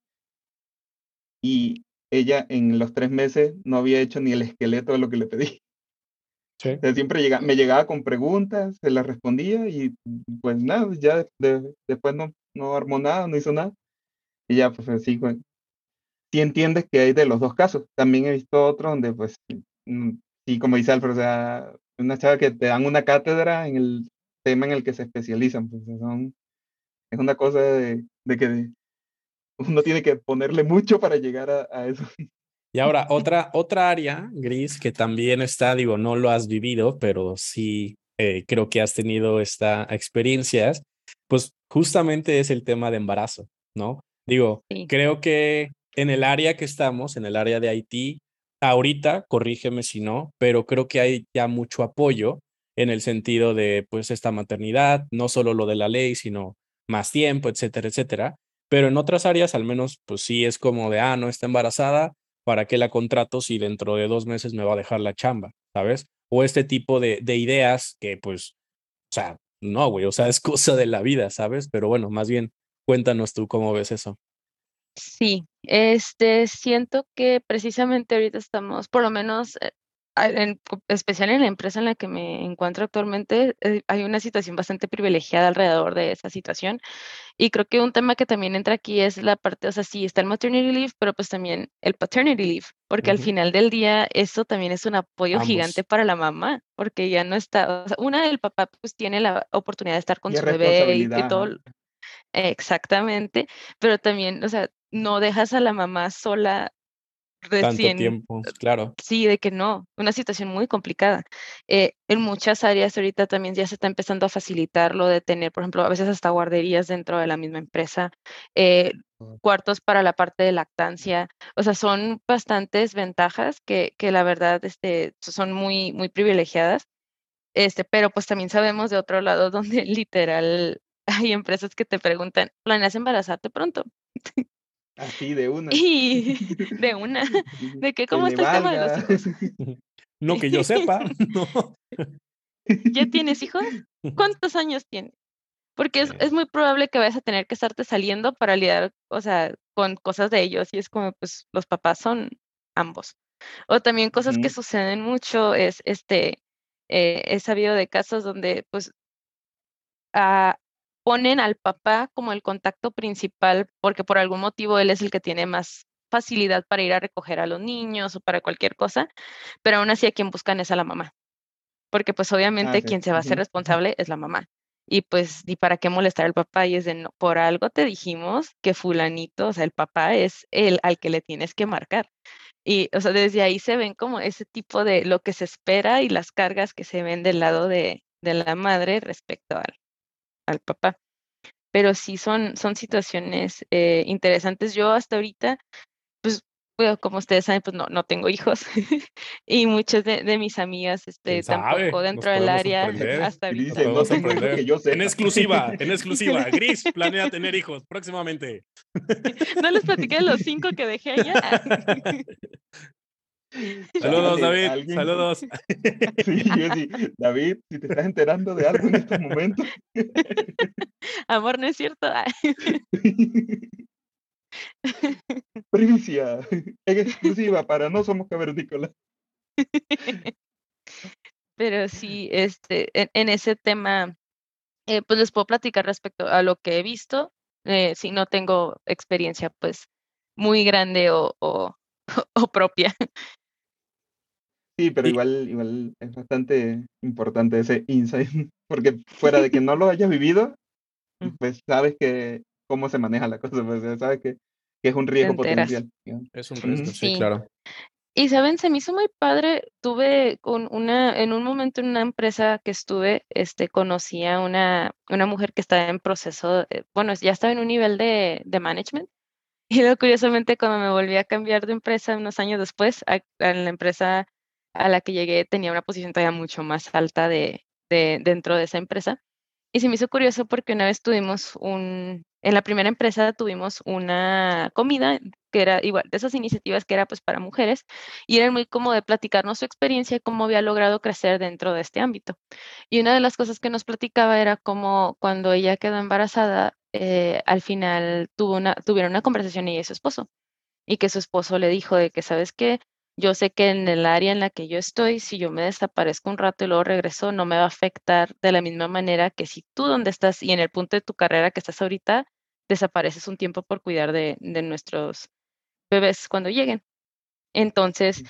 y ella en los tres meses no había hecho ni el esqueleto de lo que le pedí. siempre llega, me llegaba con preguntas, se las respondía y pues nada, ya después no, no armó nada, no hizo nada. Y ya pues así, pues, sí entiendes que hay de los dos casos. También he visto otro donde pues, mm, sí, como dice Alfred, o sea, una chava que te dan una cátedra en el tema en el que se especializan, pues son, es una cosa de, de que uno tiene que ponerle mucho para llegar a, a eso. Y ahora, otra, otra área, Gris, que también está, digo, no lo has vivido, pero sí eh, creo que has tenido esta experiencias, pues justamente es el tema de embarazo, ¿no? Digo, creo que en el área que estamos, en el área de Haití, ahorita, corrígeme si no, pero creo que hay ya mucho apoyo en el sentido de, pues, esta maternidad, no solo lo de la ley, sino más tiempo, etcétera, etcétera. Pero en otras áreas, al menos, pues sí es como de, ah, no está embarazada, ¿para qué la contrato si dentro de dos meses me va a dejar la chamba? ¿Sabes? O este tipo de, de ideas que pues, o sea, no, güey, o sea, es cosa de la vida, ¿sabes? Pero bueno, más bien, cuéntanos tú cómo ves eso. Sí, este, siento que precisamente ahorita estamos, por lo menos eh, en especial en la empresa en la que me encuentro actualmente, eh, hay una situación bastante privilegiada alrededor de esa situación. Y creo que un tema que también entra aquí es la parte, o sea, sí está el maternity leave, pero pues también el paternity leave, porque al final del día eso también es un apoyo gigante para la mamá, porque ya no está, o sea, una, el papá pues tiene la oportunidad de estar con su bebé y que todo. Exactamente, pero también, o sea, no dejas a la mamá sola recién. tiempo, claro. Sí, de que no, una situación muy complicada. Eh, en muchas áreas ahorita también ya se está empezando a facilitar lo de tener, por ejemplo, a veces hasta guarderías dentro de la misma empresa, eh, cuartos para la parte de lactancia. O sea, son bastantes ventajas que, que la verdad este, son muy, muy privilegiadas. Este, pero pues también sabemos de otro lado donde literal hay empresas que te preguntan, ¿planeas embarazarte pronto? Así, de una. Y de una. ¿De qué? ¿Cómo está el tema de los hijos? No que yo sepa, no. ¿Ya tienes hijos? ¿Cuántos años tienes? Porque es, es, muy probable que vayas a tener que estarte saliendo para lidiar, o sea, con cosas de ellos. Y es como, pues, los papás son ambos. O también cosas que suceden mucho es, este, eh, he sabido de casos donde, pues, a, ponen al papá como el contacto principal porque por algún motivo él es el que tiene más facilidad para ir a recoger a los niños o para cualquier cosa, pero aún así a quien buscan es a la mamá, porque pues ah, obviamente quien se va a hacer responsable es la mamá. Y pues, ¿y para qué molestar al papá? Y es de, no, por algo te dijimos que fulanito, o sea, el papá es el al que le tienes que marcar. Y, o sea, desde ahí se ven como ese tipo de lo que se espera y las cargas que se ven del lado de, de la madre respecto al, al papá. Pero sí son, son situaciones eh, interesantes. Yo hasta ahorita, pues, como ustedes saben, pues no, no tengo hijos. y muchas de, mis amigas este, tampoco dentro del área hasta ahorita. En exclusiva, en exclusiva. Gris planea tener hijos próximamente. no les platiqué los cinco que dejé allá. Saludos, David. Saludos. David, si te estás enterando de algo en estos momentos. Amor, no es cierto. Primicia, exclusiva para No Somos Cavernícolas. Pero sí, este, en, ese tema, eh, pues les puedo platicar respecto a lo que he visto eh, si no tengo experiencia pues muy grande o, o, o propia. Sí, pero igual, igual es bastante importante ese insight, porque fuera de que no lo hayas vivido, pues sabes que cómo se maneja la cosa, pues sabes que, que es un riesgo potencial. Es un riesgo, sí, claro. Y saben, se me hizo muy padre. Tuve con una, en un momento en una empresa que estuve, este, conocí a una, una mujer que estaba en proceso, bueno, ya estaba en un nivel de, de management. Y luego, curiosamente, cuando me volví a cambiar de empresa unos años después, a la empresa a la que llegué tenía una posición todavía mucho más alta de, de, dentro de esa empresa. Y se me hizo curioso porque una vez tuvimos un, en la primera empresa tuvimos una comida que era igual, de esas iniciativas que era pues para mujeres, y era muy como de platicarnos su experiencia y cómo había logrado crecer dentro de este ámbito. Y una de las cosas que nos platicaba era cómo cuando ella quedó embarazada, eh, al final tuvo una, tuvieron una conversación ella y su esposo, y que su esposo le dijo de que, ¿sabes qué? Yo sé que en el área en la que yo estoy, si yo me desaparezco un rato y luego regreso, no me va a afectar de la misma manera que si tú donde estás y en el punto de tu carrera que estás ahorita, desapareces un tiempo por cuidar de, nuestros bebés cuando lleguen. Entonces,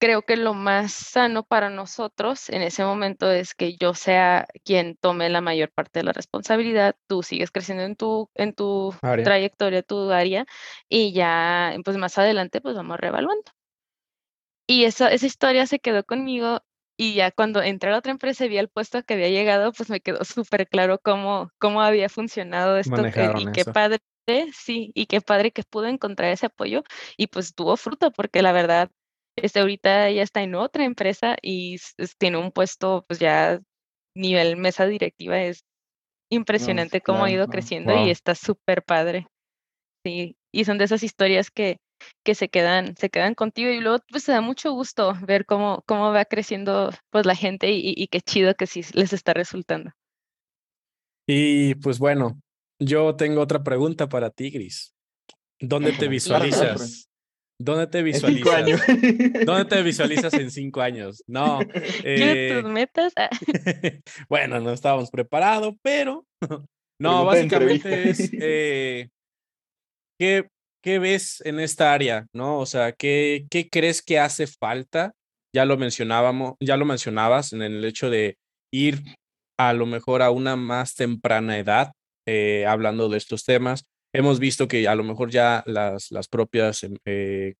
creo que lo más sano para nosotros en ese momento es que yo sea quien tome la mayor parte de la responsabilidad, tú sigues creciendo en tu, en tu trayectoria, tu área, y ya, pues más adelante, pues vamos reevaluando. Y esa, esa historia se quedó conmigo y ya cuando entré a la otra empresa y vi el puesto que había llegado, pues me quedó súper claro cómo, cómo había funcionado esto y qué padre, sí, y qué padre que pude encontrar ese apoyo y pues tuvo fruto porque la verdad, este, ahorita ya está en otra empresa y tiene un puesto pues ya nivel mesa directiva, es impresionante cómo ha ido creciendo y está súper padre. Sí, y son de esas historias que, que se quedan, se quedan contigo y luego pues se da mucho gusto ver cómo, cómo va creciendo pues la gente y, qué chido que sí les está resultando. Y pues bueno, yo tengo otra pregunta para ti, Gris. ¿Dónde te visualizas? ¿Dónde te visualizas? ¿Dónde te visualizas en cinco años? No. Eh... tus metas? Ah. bueno, no estábamos preparados, pero no, básicamente es eh, ¿qué, ¿qué ves en esta área? ¿No? O sea, ¿qué, ¿qué crees que hace falta? Ya lo mencionábamos, ya lo mencionabas en el hecho de ir a lo mejor a una más temprana edad, eh, hablando de estos temas. Hemos visto que a lo mejor ya las, las propias em, eh,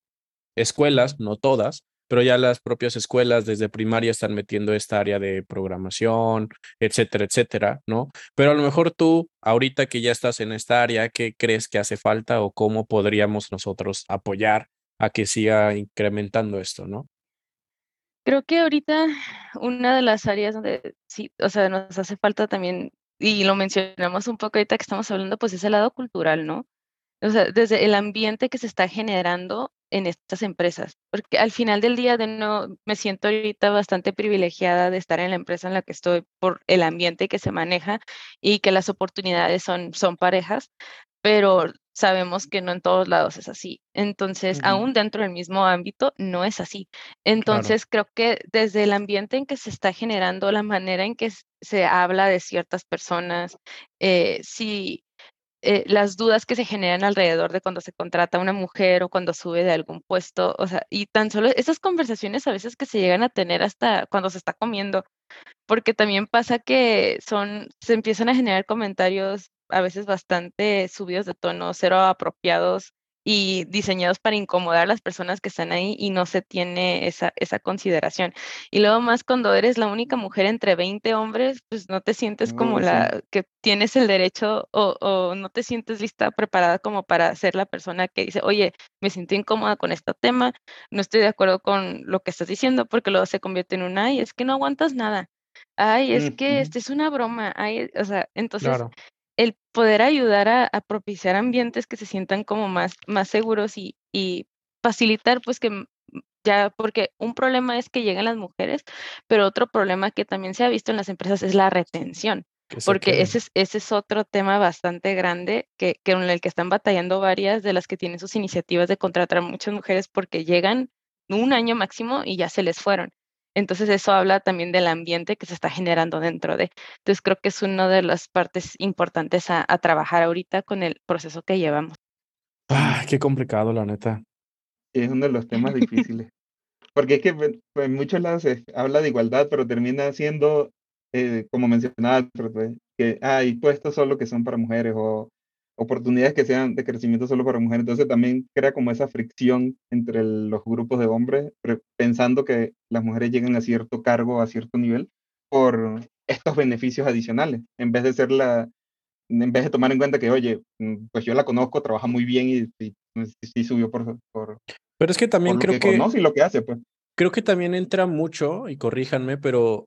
escuelas, no todas, pero ya las propias escuelas desde primaria están metiendo esta área de programación, etcétera, etcétera, ¿no? Pero a lo mejor tú, ahorita que ya estás en esta área, ¿qué crees que hace falta o cómo podríamos nosotros apoyar a que siga incrementando esto, ¿no? Creo que ahorita una de las áreas donde sí, o sea, nos hace falta también, y lo mencionamos un poco ahorita que estamos hablando, pues es el lado cultural, ¿no? O sea, desde el ambiente que se está generando en estas empresas, porque al final del día de no me siento ahorita bastante privilegiada de estar en la empresa en la que estoy por el ambiente que se maneja y que las oportunidades son son parejas, pero sabemos que no en todos lados es así. Entonces, aún dentro del mismo ámbito no es así. Entonces, creo que desde el ambiente en que se está generando, la manera en que se habla de ciertas personas, eh, si eh, las dudas que se generan alrededor de cuando se contrata a una mujer o cuando sube de algún puesto, o sea, y tan solo esas conversaciones a veces que se llegan a tener hasta cuando se está comiendo, porque también pasa que son, se empiezan a generar comentarios a veces bastante subidos de tono, cero apropiados y diseñados para incomodar a las personas que están ahí y no se tiene esa, esa consideración. Y luego más cuando eres la única mujer entre 20 hombres, pues no te sientes como la que tienes el derecho o, o, no te sientes lista, preparada como para ser la persona que dice, oye, me siento incómoda con este tema, no estoy de acuerdo con lo que estás diciendo porque luego se convierte en un, ay, es que no aguantas nada. Ay, es que este es una broma. Ay, o sea, entonces el poder ayudar a, propiciar ambientes que se sientan como más, más seguros y, y facilitar pues que ya, porque un problema es que llegan las mujeres, pero otro problema que también se ha visto en las empresas es la retención, porque ese es, ese es otro tema bastante grande que, que en el que están batallando varias de las que tienen sus iniciativas de contratar a muchas mujeres porque llegan un año máximo y ya se les fueron. Entonces eso habla también del ambiente que se está generando dentro de. Entonces creo que es una de las partes importantes a, trabajar ahorita con el proceso que llevamos. Ah, qué complicado, la neta. Es uno de los temas difíciles. Porque es que pues, en muchos lados se habla de igualdad, pero termina siendo, eh, como mencionaba, pues, que hay puestos solo que son para mujeres o oportunidades que sean de crecimiento solo para mujeres. Entonces también crea como esa fricción entre los grupos de hombres, pensando que las mujeres llegan a cierto cargo, a cierto nivel, por estos beneficios adicionales, en vez de ser la, en vez de tomar en cuenta que, oye, mm, pues yo la conozco, trabaja muy bien y, sí subió por, por... Pero es que también creo que... Conoce y lo que hace, pues. Creo que también entra mucho, y corríjanme, pero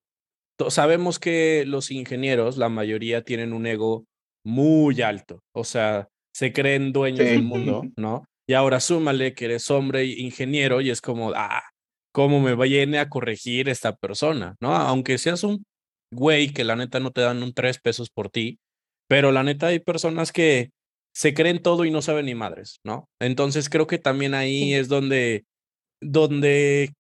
sabemos que los ingenieros, la mayoría tienen un ego muy alto, o sea, se creen dueños del mundo, ¿no? Y ahora súmale que eres hombre ingeniero y es como, ah, ¿cómo me viene a corregir esta persona? ¿No? Aunque seas un güey que la neta no te dan un tres pesos por ti, pero la neta hay personas que se creen todo y no saben ni madres, ¿no? Entonces creo que también ahí es donde, donde,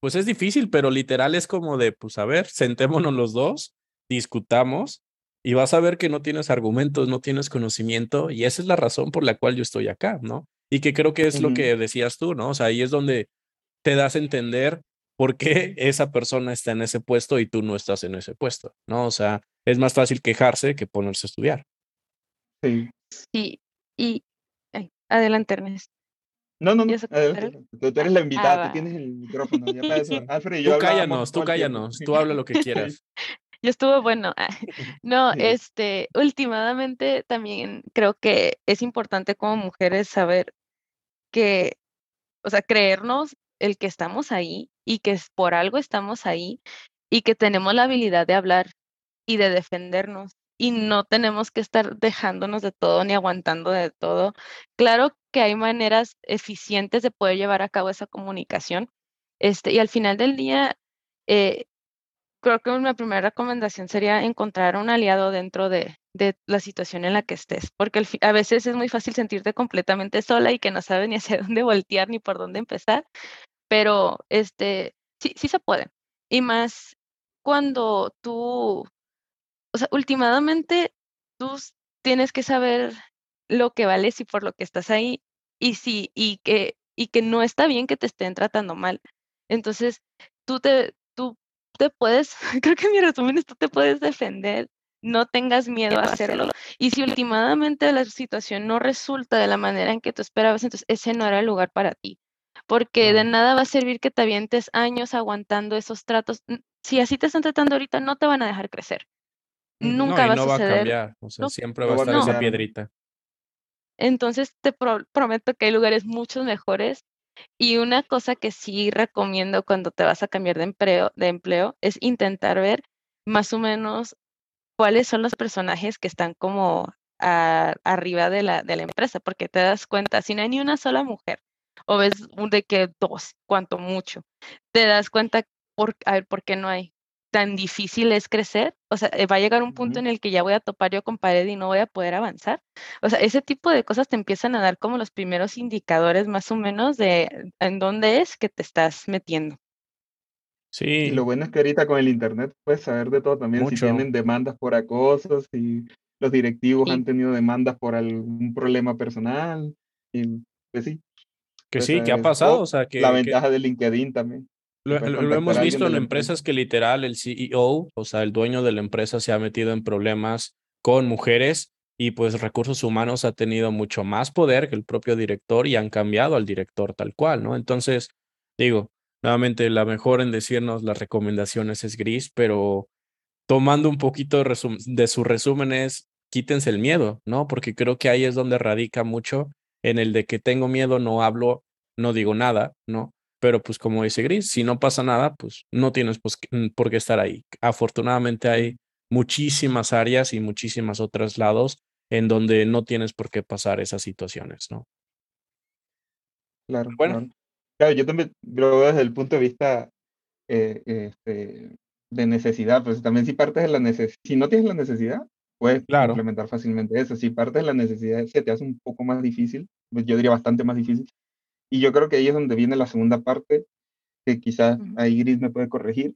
pues es difícil, pero literal es como de, pues a ver, sentémonos los dos, discutamos y vas a ver que no tienes argumentos, no tienes conocimiento y esa es la razón por la cual yo estoy acá, ¿no? Y que creo que es lo que decías tú, ¿no? O sea, ahí es donde te das a entender por qué esa persona está en ese puesto y tú no estás en ese puesto, ¿no? O sea, es más fácil quejarse que ponerse a estudiar. Sí. Sí, y adelante, Ernest. No, no, no. Tú, eres la invitada, tú ah, tienes el micrófono. Ya para eso. Alfred y yo tú cállanos, tú cállanos, tú habla lo que quieras. Yo estuvo bueno. No, este, últimamente también creo que es importante como mujeres saber que, o sea, creernos el que estamos ahí y que por algo estamos ahí y que tenemos la habilidad de hablar y de defendernos y no tenemos que estar dejándonos de todo ni aguantando de todo. Claro que hay maneras eficientes de poder llevar a cabo esa comunicación. Este, y al final del día, eh, creo que una primera recomendación sería encontrar un aliado dentro de, la situación en la que estés, porque a veces es muy fácil sentirte completamente sola y que no sabes ni hacia dónde voltear ni por dónde empezar, pero este, sí, se puede. Y más cuando tú, o sea, últimamente tú tienes que saber lo que vales y por lo que estás ahí y sí, y que, y que no está bien que te estén tratando mal. Entonces, tú te, te puedes, creo que mi resumen es tú te puedes defender, no tengas miedo a hacerlo. Y si últimamente la situación no resulta de la manera en que tú esperabas, entonces ese no era el lugar para ti. Porque de nada va a servir que te avientes años aguantando esos tratos. Si así te están tratando ahorita, no te van a dejar crecer. Nunca va, no a suceder. cambiar. O sea, siempre va a estar esa piedrita. Entonces te prometo que hay lugares muchos mejores y una cosa que sí recomiendo cuando te vas a cambiar de empleo, de empleo es intentar ver más o menos cuáles son los personajes que están como arriba de la, de la empresa, porque te das cuenta, si no hay ni una sola mujer, o ves de que dos, cuanto mucho, te das cuenta, por, a ver, ¿por qué no hay? Tan difícil es crecer, o sea, eh, va a llegar un punto en el que ya voy a topar yo con pared y no voy a poder avanzar. O sea, ese tipo de cosas te empiezan a dar como los primeros indicadores más o menos de en dónde es que te estás metiendo. Sí. Y lo bueno es que ahorita con el internet puedes saber de todo también, si tienen demandas por acoso, si los directivos han tenido demandas por algún problema personal, y pues sí. Que sí, que ha pasado, o sea, que... La ventaja de LinkedIn también. Lo, hemos visto en empresas que literal el CEO, o sea, el dueño de la empresa se ha metido en problemas con mujeres y pues recursos humanos ha tenido mucho más poder que el propio director y han cambiado al director tal cual, ¿no? Entonces, digo, nuevamente la mejor en decirnos las recomendaciones es gris, pero tomando un poquito de, de sus resúmenes, quítense el miedo, ¿no? Porque creo que ahí es donde radica mucho en el de que tengo miedo, no hablo, no digo nada, ¿no? Pero pues como dice Gris, si no pasa nada, pues no tienes pues, mm, por qué estar ahí. Afortunadamente hay muchísimas áreas y muchísimas otros lados en donde no tienes por qué pasar esas situaciones, ¿no? Claro, bueno. Claro, yo también lo veo desde el punto de vista eh, este, de necesidad, pues también si partes de la necesidad, si no tienes la necesidad, puedes implementar fácilmente eso. Si partes de la necesidad se te hace un poco más difícil, pues yo diría bastante más difícil, y yo creo que ahí es donde viene la segunda parte, que quizás ahí Gris me puede corregir.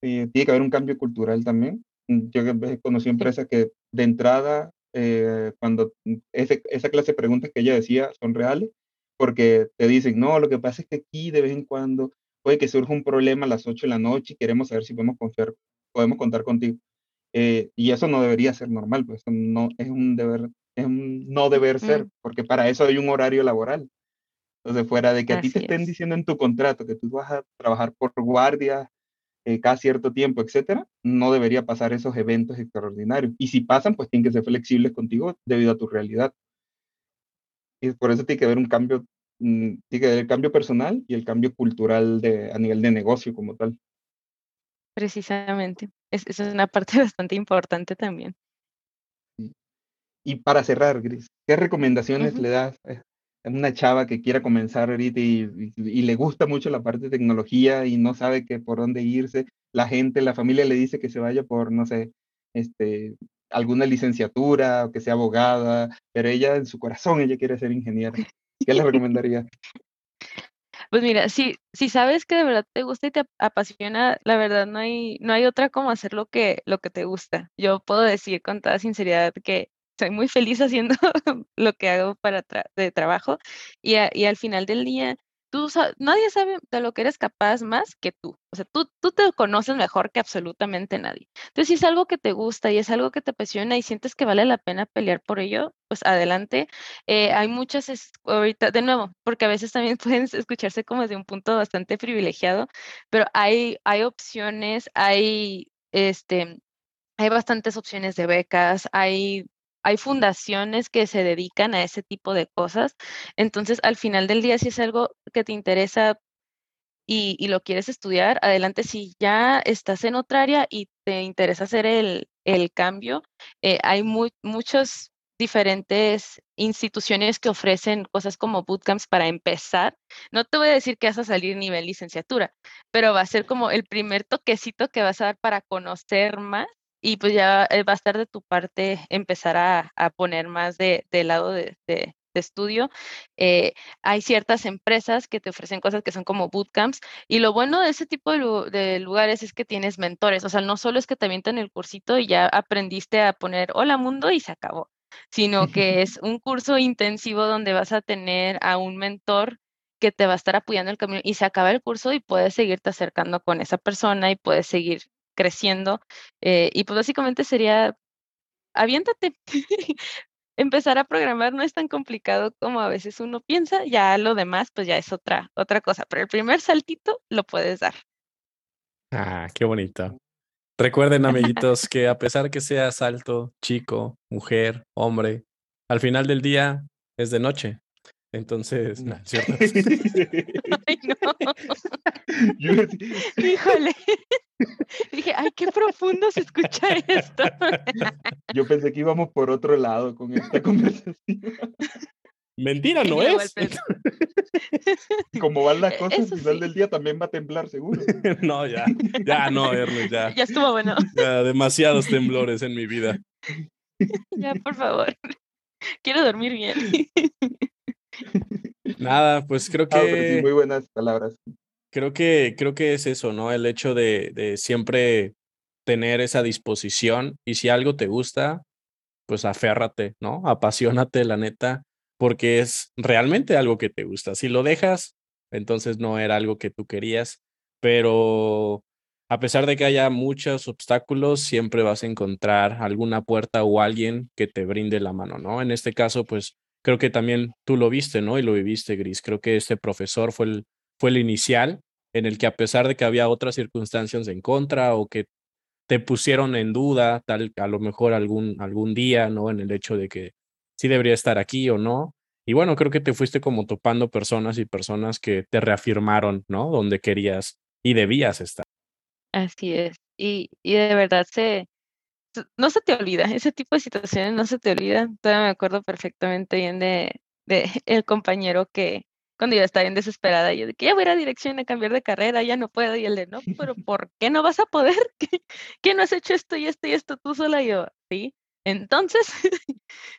Eh, tiene que haber un cambio cultural también. Yo conocí empresas que de entrada, eh, cuando ese, esa clase de preguntas que ella decía son reales, porque te dicen, no, lo que pasa es que aquí de vez en cuando puede que surja un problema a las 8 de la noche y queremos saber si podemos confiar, podemos contar contigo. Eh, y eso no debería ser normal, pues no es un deber, es un no deber ser, porque para eso hay un horario laboral. Entonces, fuera de que a ti te estén diciendo en tu contrato que tú vas a trabajar por guardia eh, cada cierto tiempo, etcétera, no debería pasar esos eventos extraordinarios. Y si pasan, pues tienen que ser flexibles contigo debido a tu realidad. Y por eso tiene que haber un cambio, mm, tiene que haber el cambio personal y el cambio cultural de, a nivel de negocio como tal. Precisamente. Es, es una parte bastante importante también. Y para cerrar, Gris, ¿qué recomendaciones le das una chava que quiera comenzar ahorita y, le gusta mucho la parte de tecnología y no sabe que por dónde irse, la gente, la familia le dice que se vaya por, no sé, este, alguna licenciatura o que sea abogada, pero ella en su corazón, ella quiere ser ingeniera. ¿Qué le recomendaría? Pues mira, si, si sabes que de verdad te gusta y te apasiona, la verdad no hay, no hay otra como hacer lo que, lo que te gusta. Yo puedo decir con toda sinceridad que soy muy feliz haciendo lo que hago para de trabajo y, y, al final del día, tú nadie sabe de lo que eres capaz más que tú. O sea, tú, tú te conoces mejor que absolutamente nadie. Entonces, si es algo que te gusta y es algo que te apasiona y sientes que vale la pena pelear por ello, pues adelante. Eh, hay muchas, ahorita, de nuevo, porque a veces también pueden escucharse como desde un punto bastante privilegiado, pero hay, hay opciones, hay, este, hay bastantes opciones de becas, hay hay fundaciones que se dedican a ese tipo de cosas. Entonces, al final del día, si es algo que te interesa y, lo quieres estudiar, adelante. Si ya estás en otra área y te interesa hacer el, cambio, eh, hay muchas diferentes instituciones que ofrecen cosas como bootcamps para empezar. No te voy a decir que vas a salir nivel licenciatura, pero va a ser como el primer toquecito que vas a dar para conocer más y pues ya eh, va a estar de tu parte empezar a, poner más de, lado de, estudio. Eh, hay ciertas empresas que te ofrecen cosas que son como bootcamps y lo bueno de ese tipo de, lugares es que tienes mentores, o sea, no solo es que te avientan el cursito y ya aprendiste a poner hola mundo y se acabó, sino que es un curso intensivo donde vas a tener a un mentor que te va a estar apoyando el camino y se acaba el curso y puedes seguirte acercando con esa persona y puedes seguir creciendo. Eh, y pues básicamente sería, aviéntate. Empezar a programar no es tan complicado como a veces uno piensa, ya lo demás pues ya es otra, otra cosa, pero el primer saltito lo puedes dar. Ah, qué bonito. Recuerden, amiguitos, que a pesar que seas alto, chico, mujer, hombre, al final del día es de noche. Entonces, no, ¿cierto? Ay, no. Híjole. Dije, ay, qué profundo se escucha esto. Yo pensé que íbamos por otro lado con esta conversación. Mentira, no es. Como van las cosas, al final del día también va a temblar, seguro. no, ya, ya no, Ernest, ya. Ya estuvo bueno. Ya, demasiados temblores en mi vida. Ya, por favor. Quiero dormir bien. Nada, pues creo que. muy buenas palabras. Creo que, creo que es eso, ¿no? El hecho de, de siempre tener esa disposición y si algo te gusta, pues aférrate, ¿no? Apasionate, la neta, porque es realmente algo que te gusta. Si lo dejas, entonces no era algo que tú querías, pero a pesar de que haya muchos obstáculos, siempre vas a encontrar alguna puerta o alguien que te brinde la mano, ¿no? En este caso, pues creo que también tú lo viste, ¿no? Y lo viviste, Gris. Creo que este profesor fue el, fue el inicial en el que a pesar de que había otras circunstancias en contra o que te pusieron en duda, tal a lo mejor algún, algún día, ¿no? En el hecho de que sí debería estar aquí o no. Y bueno, creo que te fuiste como topando personas y personas que te reafirmaron, ¿no? Donde querías y debías estar. Así es. Y, y de verdad se, no se te olvida, ese tipo de situaciones no se te olvida. Todavía me acuerdo perfectamente bien de, de el compañero que cuando yo estaba bien desesperada, yo de que ya voy a ir a dirección a cambiar de carrera, ya no puedo, y él de no, pero ¿por qué no vas a poder? ¿Qué, no has hecho esto y esto y esto tú sola? Y yo, sí. Entonces,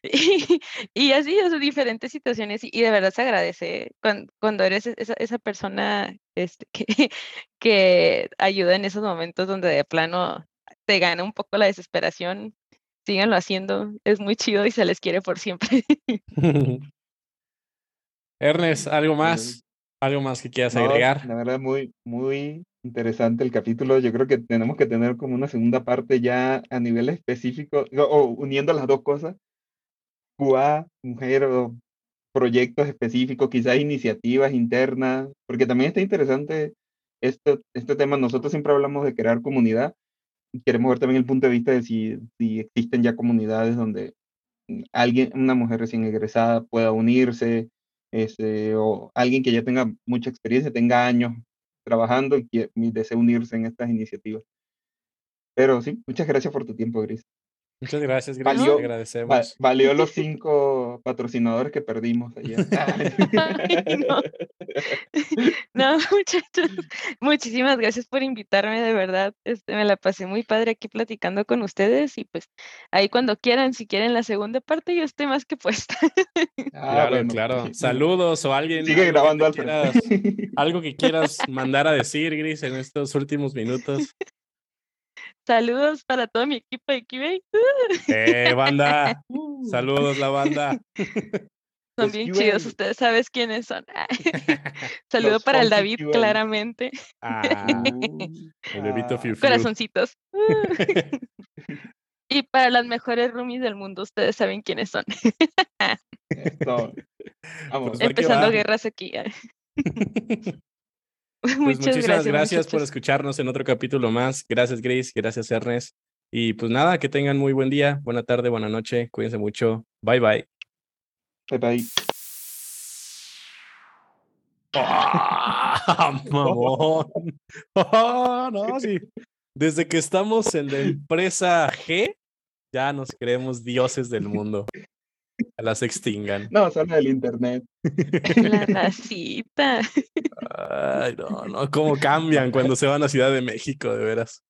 y, y, así, o diferentes situaciones, y, de verdad se agradece cuando, cuando eres esa, esa persona este, que, que ayuda en esos momentos donde de plano te gana un poco la desesperación. Síganlo haciendo, es muy chido y se les quiere por siempre. Ernest, ¿algo más? ¿Algo más que quieras No, agregar? la verdad, muy, muy interesante el capítulo. Yo creo que tenemos que tener como una segunda parte ya a nivel específico, o, o uniendo las dos cosas, QA, mujer o proyectos específicos, quizás iniciativas internas, porque también está interesante este, este tema. Nosotros siempre hablamos de crear comunidad. Queremos ver también el punto de vista de si, si existen ya comunidades donde alguien, una mujer recién egresada pueda unirse, este, o alguien que ya tenga mucha experiencia, tenga años trabajando y, y desee unirse en estas iniciativas. Pero sí, muchas gracias por tu tiempo, Gris. Muchas gracias, Gris. Valió- Va- agradecemos. valió los cinco patrocinadores que perdimos ayer. Ay, no. No, muchachos, muchísimas gracias por invitarme, de verdad. Este, me la pasé muy padre aquí platicando con ustedes y pues ahí cuando quieran, si quieren la segunda parte, yo estoy más que puesta. Ah, Claro, bueno. claro. Saludos o alguien. Sigue algo que grabando, Alfred. quieras- algo que quieras mandar a decir, Gris, en estos últimos minutos. Saludos para todo mi equipo de Kibay. Eh, banda. Saludos, la banda. Son bien QA. chidos, ustedes sabes quiénes son. Saludo Los para el David, QA. claramente. Ah, el bebito Ah, Fiu Fiu. Corazoncitos. Y para las mejores roomies del mundo, ustedes saben quiénes son. Esto. Vamos. Pues, va que Empezando guerras aquí. Pues Muchas muchísimas gracias. gracias, por escucharnos en otro capítulo más. Gracias, Grace. Gracias, Ernest. Y pues nada, que tengan muy buen día, buena tarde, buena noche. Cuídense mucho. Bye, bye. Bye, bye. ¡Ah, mamón! ¡Ah, no, sí. Desde que estamos en la empresa G, ya nos creemos dioses del mundo. Las extingan. No, solo del internet. La racita. Ay, no, no, cómo cambian cuando se van a Ciudad de México, de veras.